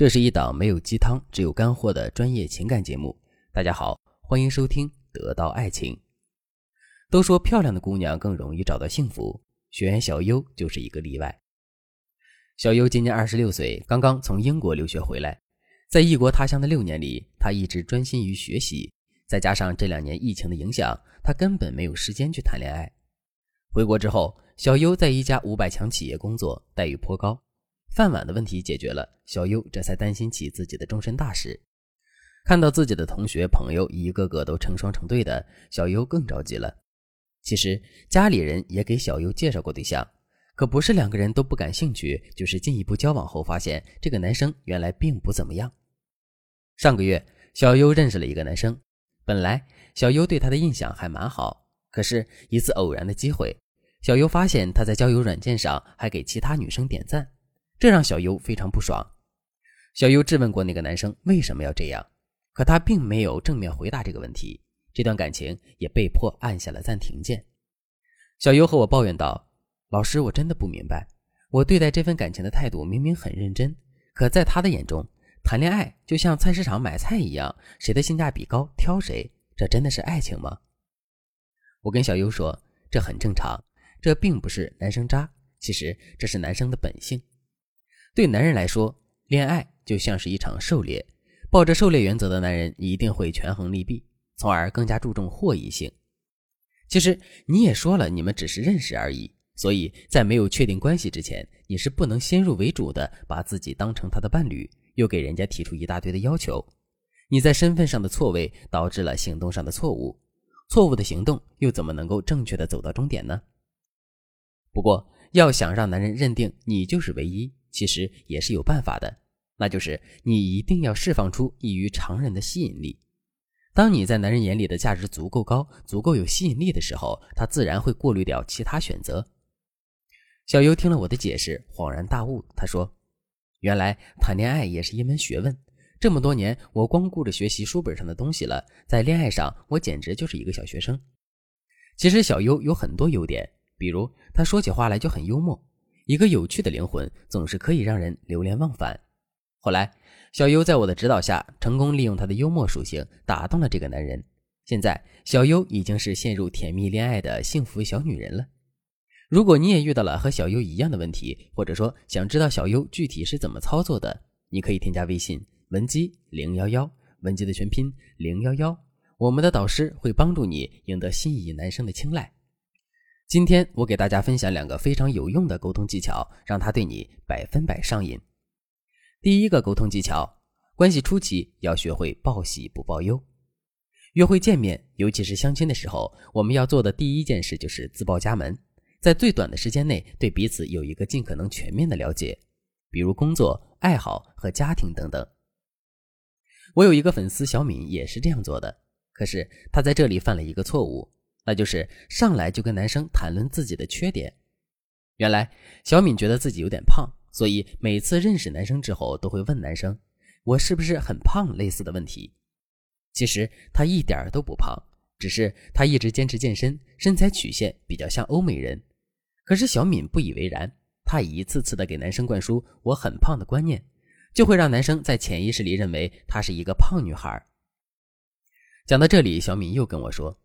这是一档没有鸡汤、只有干货的专业情感节目。大家好，欢迎收听《得到爱情》。都说漂亮的姑娘更容易找到幸福，学员小优就是一个例外。小优今年二十六岁，刚刚从英国留学回来，在异国他乡的六年里，她一直专心于学习，再加上这两年疫情的影响，她根本没有时间去谈恋爱。回国之后，小优在一家五百强企业工作，待遇颇高。饭碗的问题解决了，小优这才担心起自己的终身大事。看到自己的同学朋友一个个都成双成对的，小优更着急了。其实家里人也给小优介绍过对象，可不是两个人都不感兴趣，就是进一步交往后发现这个男生原来并不怎么样。上个月，小优认识了一个男生，本来小优对他的印象还蛮好，可是一次偶然的机会，小优发现他在交友软件上还给其他女生点赞。这让小优非常不爽。小优质问过那个男生为什么要这样，可他并没有正面回答这个问题，这段感情也被迫按下了暂停键。小优和我抱怨道：“老师，我真的不明白，我对待这份感情的态度明明很认真，可在他的眼中，谈恋爱就像菜市场买菜一样，谁的性价比高挑谁，这真的是爱情吗？”我跟小优说：“这很正常，这并不是男生渣，其实这是男生的本性。”对男人来说，恋爱就像是一场狩猎。抱着狩猎原则的男人一定会权衡利弊，从而更加注重获益性。其实你也说了，你们只是认识而已，所以在没有确定关系之前，你是不能先入为主的把自己当成他的伴侣，又给人家提出一大堆的要求。你在身份上的错位，导致了行动上的错误。错误的行动又怎么能够正确的走到终点呢？不过，要想让男人认定你就是唯一。其实也是有办法的，那就是你一定要释放出异于常人的吸引力。当你在男人眼里的价值足够高、足够有吸引力的时候，他自然会过滤掉其他选择。小优听了我的解释，恍然大悟。他说：“原来谈恋爱也是一门学问。这么多年，我光顾着学习书本上的东西了，在恋爱上，我简直就是一个小学生。”其实小优有很多优点，比如他说起话来就很幽默。一个有趣的灵魂总是可以让人流连忘返。后来，小优在我的指导下，成功利用他的幽默属性打动了这个男人。现在，小优已经是陷入甜蜜恋爱的幸福小女人了。如果你也遇到了和小优一样的问题，或者说想知道小优具体是怎么操作的，你可以添加微信文姬零幺幺，文姬的全拼零幺幺，我们的导师会帮助你赢得心仪男生的青睐。今天我给大家分享两个非常有用的沟通技巧，让他对你百分百上瘾。第一个沟通技巧，关系初期要学会报喜不报忧。约会见面，尤其是相亲的时候，我们要做的第一件事就是自报家门，在最短的时间内对彼此有一个尽可能全面的了解，比如工作、爱好和家庭等等。我有一个粉丝小敏也是这样做的，可是她在这里犯了一个错误。那就是上来就跟男生谈论自己的缺点。原来小敏觉得自己有点胖，所以每次认识男生之后都会问男生：“我是不是很胖？”类似的问题。其实她一点都不胖，只是她一直坚持健身，身材曲线比较像欧美人。可是小敏不以为然，她一次次的给男生灌输“我很胖”的观念，就会让男生在潜意识里认为她是一个胖女孩。讲到这里，小敏又跟我说。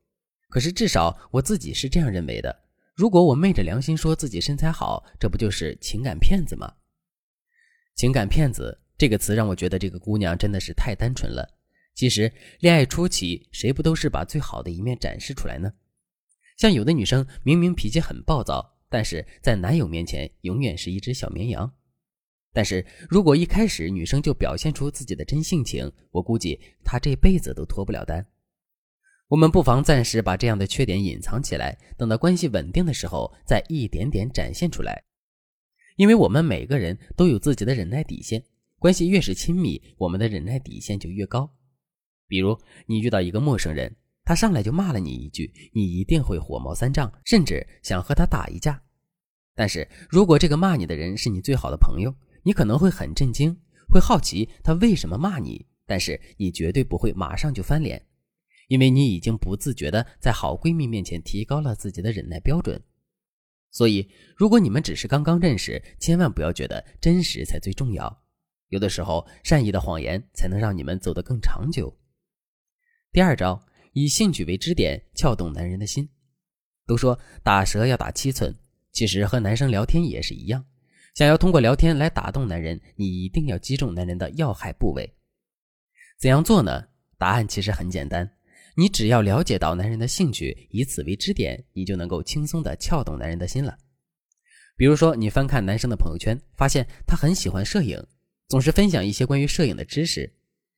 可是至少我自己是这样认为的。如果我昧着良心说自己身材好，这不就是情感骗子吗？情感骗子这个词让我觉得这个姑娘真的是太单纯了。其实恋爱初期，谁不都是把最好的一面展示出来呢？像有的女生明明脾气很暴躁，但是在男友面前永远是一只小绵羊。但是如果一开始女生就表现出自己的真性情，我估计她这辈子都脱不了单。我们不妨暂时把这样的缺点隐藏起来，等到关系稳定的时候，再一点点展现出来。因为我们每个人都有自己的忍耐底线，关系越是亲密，我们的忍耐底线就越高。比如，你遇到一个陌生人，他上来就骂了你一句，你一定会火冒三丈，甚至想和他打一架。但是如果这个骂你的人是你最好的朋友，你可能会很震惊，会好奇他为什么骂你，但是你绝对不会马上就翻脸。因为你已经不自觉的在好闺蜜面前提高了自己的忍耐标准，所以如果你们只是刚刚认识，千万不要觉得真实才最重要。有的时候，善意的谎言才能让你们走得更长久。第二招，以兴趣为支点，撬动男人的心。都说打蛇要打七寸，其实和男生聊天也是一样。想要通过聊天来打动男人，你一定要击中男人的要害部位。怎样做呢？答案其实很简单，你只要了解到男人的兴趣，以此为支点，你就能够轻松的撬动男人的心了。比如说，你翻看男生的朋友圈，发现他很喜欢摄影。总是分享一些关于摄影的知识，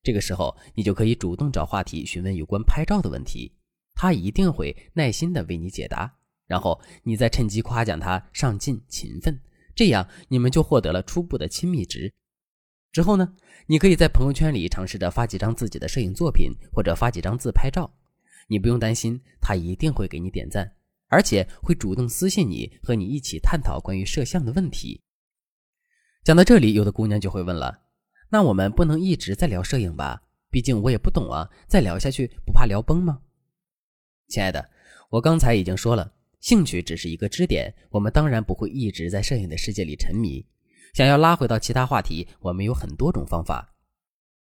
这个时候你就可以主动找话题询问有关拍照的问题，他一定会耐心的为你解答，然后你再趁机夸奖他上进勤奋，这样你们就获得了初步的亲密值。之后呢，你可以在朋友圈里尝试着发几张自己的摄影作品，或者发几张自拍照，你不用担心，他一定会给你点赞，而且会主动私信你，和你一起探讨关于摄像的问题。讲到这里，有的姑娘就会问了：“那我们不能一直在聊摄影吧？毕竟我也不懂啊，再聊下去不怕聊崩吗？”亲爱的，我刚才已经说了，兴趣只是一个支点，我们当然不会一直在摄影的世界里沉迷。想要拉回到其他话题，我们有很多种方法。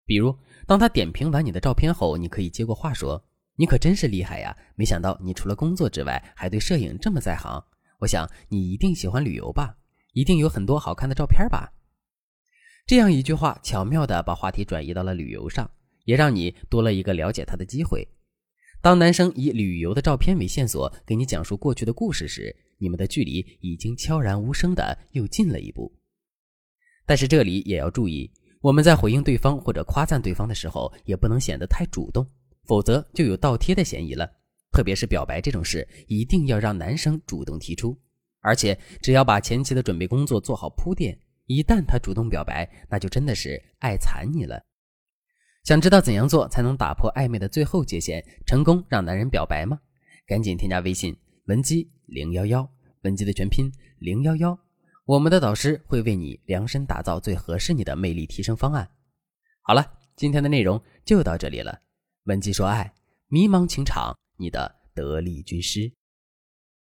比如，当他点评完你的照片后，你可以接过话说：“你可真是厉害呀！没想到你除了工作之外，还对摄影这么在行。我想你一定喜欢旅游吧？”一定有很多好看的照片吧？这样一句话，巧妙地把话题转移到了旅游上，也让你多了一个了解他的机会。当男生以旅游的照片为线索给你讲述过去的故事时，你们的距离已经悄然无声的又近了一步。但是这里也要注意，我们在回应对方或者夸赞对方的时候，也不能显得太主动，否则就有倒贴的嫌疑了。特别是表白这种事，一定要让男生主动提出。而且，只要把前期的准备工作做好铺垫，一旦他主动表白，那就真的是爱惨你了。想知道怎样做才能打破暧昧的最后界限，成功让男人表白吗？赶紧添加微信文姬零幺幺，文姬的全拼零幺幺，我们的导师会为你量身打造最合适你的魅力提升方案。好了，今天的内容就到这里了。文姬说爱，迷茫情场，你的得力军师。